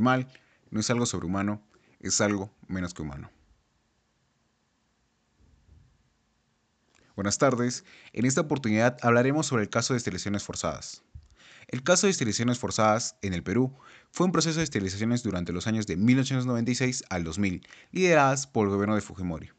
mal no es algo sobrehumano, es algo menos que humano. Buenas tardes, en esta oportunidad hablaremos sobre el caso de esterilizaciones forzadas. El caso de esterilizaciones forzadas en el Perú fue un proceso de esterilizaciones durante los años de 1896 al 2000, lideradas por el gobierno de Fujimori.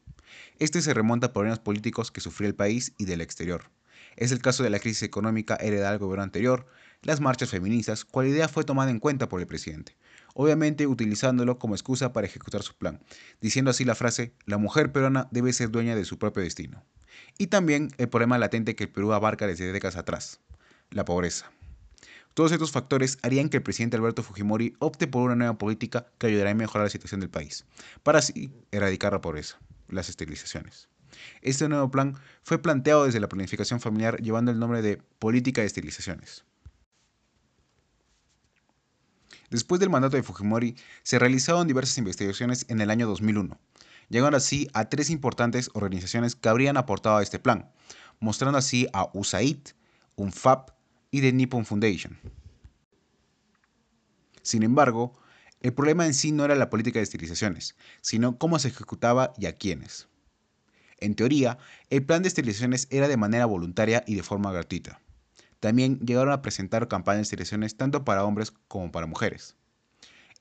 Este se remonta a problemas políticos que sufrió el país y del exterior. Es el caso de la crisis económica heredada del gobierno anterior, las marchas feministas, cuya idea fue tomada en cuenta por el presidente, obviamente utilizándolo como excusa para ejecutar su plan, diciendo así la frase, la mujer peruana debe ser dueña de su propio destino. Y también el problema latente que el Perú abarca desde décadas atrás, la pobreza. Todos estos factores harían que el presidente Alberto Fujimori opte por una nueva política que ayudará a mejorar la situación del país, para así erradicar la pobreza, las esterilizaciones. Este nuevo plan fue planteado desde la planificación familiar llevando el nombre de Política de Esterilizaciones. Después del mandato de Fujimori, se realizaron diversas investigaciones en el año 2001, llegando así a tres importantes organizaciones que habrían aportado a este plan, mostrando así a USAID, UNFAP y The Nippon Foundation. Sin embargo, el problema en sí no era la política de esterilizaciones, sino cómo se ejecutaba y a quiénes. En teoría, el plan de esterilizaciones era de manera voluntaria y de forma gratuita. También llegaron a presentar campañas de esterilizaciones tanto para hombres como para mujeres.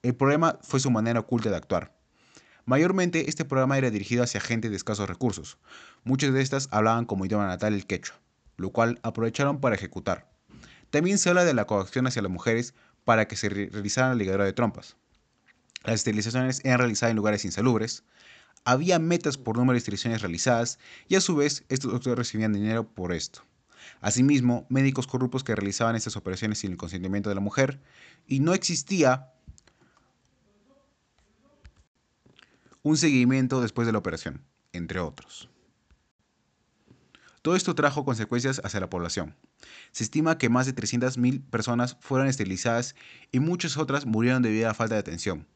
El problema fue su manera oculta de actuar. Mayormente este programa era dirigido hacia gente de escasos recursos. Muchas de estas hablaban como idioma natal el quechua, lo cual aprovecharon para ejecutar. También se habla de la coacción hacia las mujeres para que se realizaran la ligadura de trompas. Las esterilizaciones eran realizadas en lugares insalubres, había metas por número de esterilizaciones realizadas y a su vez estos doctores recibían dinero por esto. Asimismo, médicos corruptos que realizaban estas operaciones sin el consentimiento de la mujer y no existía un seguimiento después de la operación, entre otros. Todo esto trajo consecuencias hacia la población. Se estima que más de 300.000 personas fueron esterilizadas y muchas otras murieron debido a la falta de atención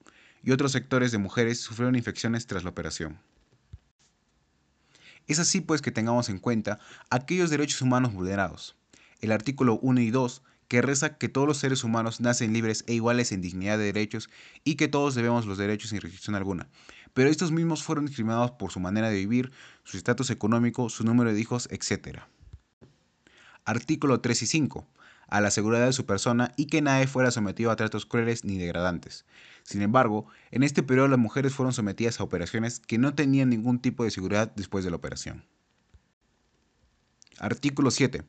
y otros sectores de mujeres sufrieron infecciones tras la operación. Es así pues que tengamos en cuenta aquellos derechos humanos vulnerados. El artículo 1 y 2 que reza que todos los seres humanos nacen libres e iguales en dignidad de derechos y que todos debemos los derechos sin restricción alguna. Pero estos mismos fueron discriminados por su manera de vivir, su estatus económico, su número de hijos, etc. Artículo 3 y 5 a la seguridad de su persona y que nadie fuera sometido a tratos crueles ni degradantes. Sin embargo, en este periodo las mujeres fueron sometidas a operaciones que no tenían ningún tipo de seguridad después de la operación. Artículo 7.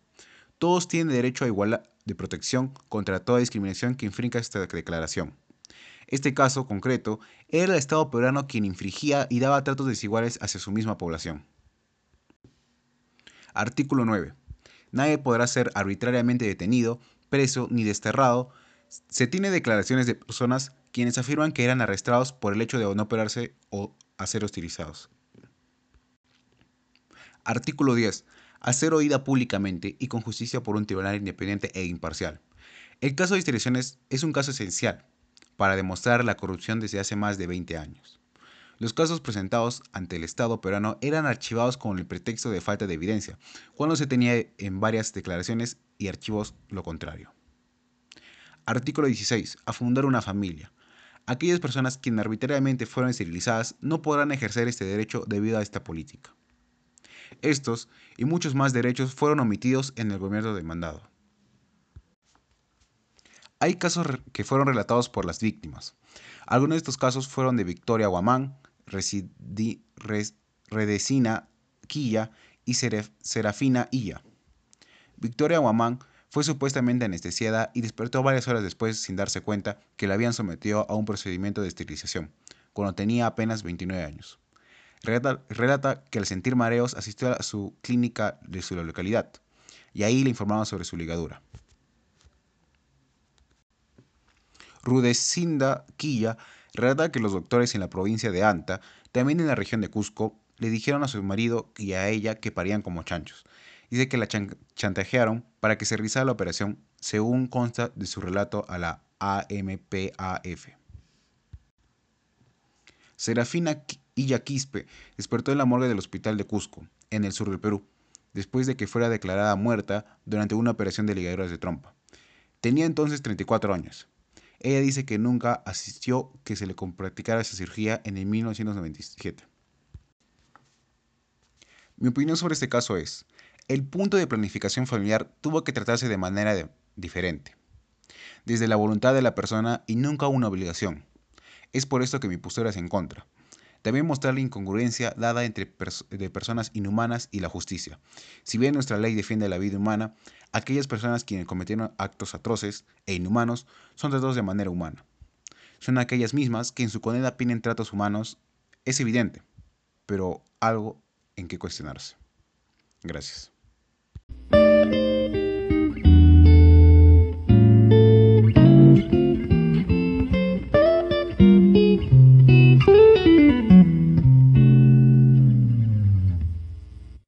Todos tienen derecho a igualdad de protección contra toda discriminación que infrinja esta declaración. Este caso concreto era el Estado peruano quien infringía y daba tratos desiguales hacia su misma población. Artículo 9. Nadie podrá ser arbitrariamente detenido, preso ni desterrado. Se tiene declaraciones de personas quienes afirman que eran arrestados por el hecho de no operarse o a ser hostilizados. Artículo 10. Hacer oída públicamente y con justicia por un tribunal independiente e imparcial. El caso de instituciones es un caso esencial para demostrar la corrupción desde hace más de 20 años. Los casos presentados ante el Estado peruano eran archivados con el pretexto de falta de evidencia, cuando se tenía en varias declaraciones y archivos lo contrario. Artículo 16. A fundar una familia. Aquellas personas quienes arbitrariamente fueron esterilizadas no podrán ejercer este derecho debido a esta política. Estos y muchos más derechos fueron omitidos en el gobierno demandado. Hay casos que fueron relatados por las víctimas. Algunos de estos casos fueron de Victoria Guamán, Redecina Quilla y Serafina Illa. Victoria Guamán fue supuestamente anestesiada y despertó varias horas después sin darse cuenta que la habían sometido a un procedimiento de esterilización, cuando tenía apenas 29 años. Relata, que al sentir mareos asistió a su clínica de su localidad y ahí le informaban sobre su ligadura. Rudecinda Quilla relata que los doctores en la provincia de Anta, también en la región de Cusco, le dijeron a su marido y a ella que parían como chanchos. Dice que la chantajearon para que se realizara la operación, según consta de su relato a la AMPAF. Serafina Illaquispe despertó en la morgue del hospital de Cusco, en el sur del Perú, después de que fuera declarada muerta durante una operación de ligaduras de trompa. Tenía entonces 34 años. Ella dice que nunca asistió que se le practicara esa cirugía en el 1997. Mi opinión sobre este caso es, el punto de planificación familiar tuvo que tratarse de manera diferente, desde la voluntad de la persona y nunca una obligación. Es por esto que mi postura es en contra. También mostrar la incongruencia dada entre de personas inhumanas y la justicia. Si bien nuestra ley defiende la vida humana, aquellas personas quienes cometieron actos atroces e inhumanos son tratados de manera humana. Son aquellas mismas que en su condena piden tratos humanos, es evidente, pero algo en que cuestionarse. Gracias.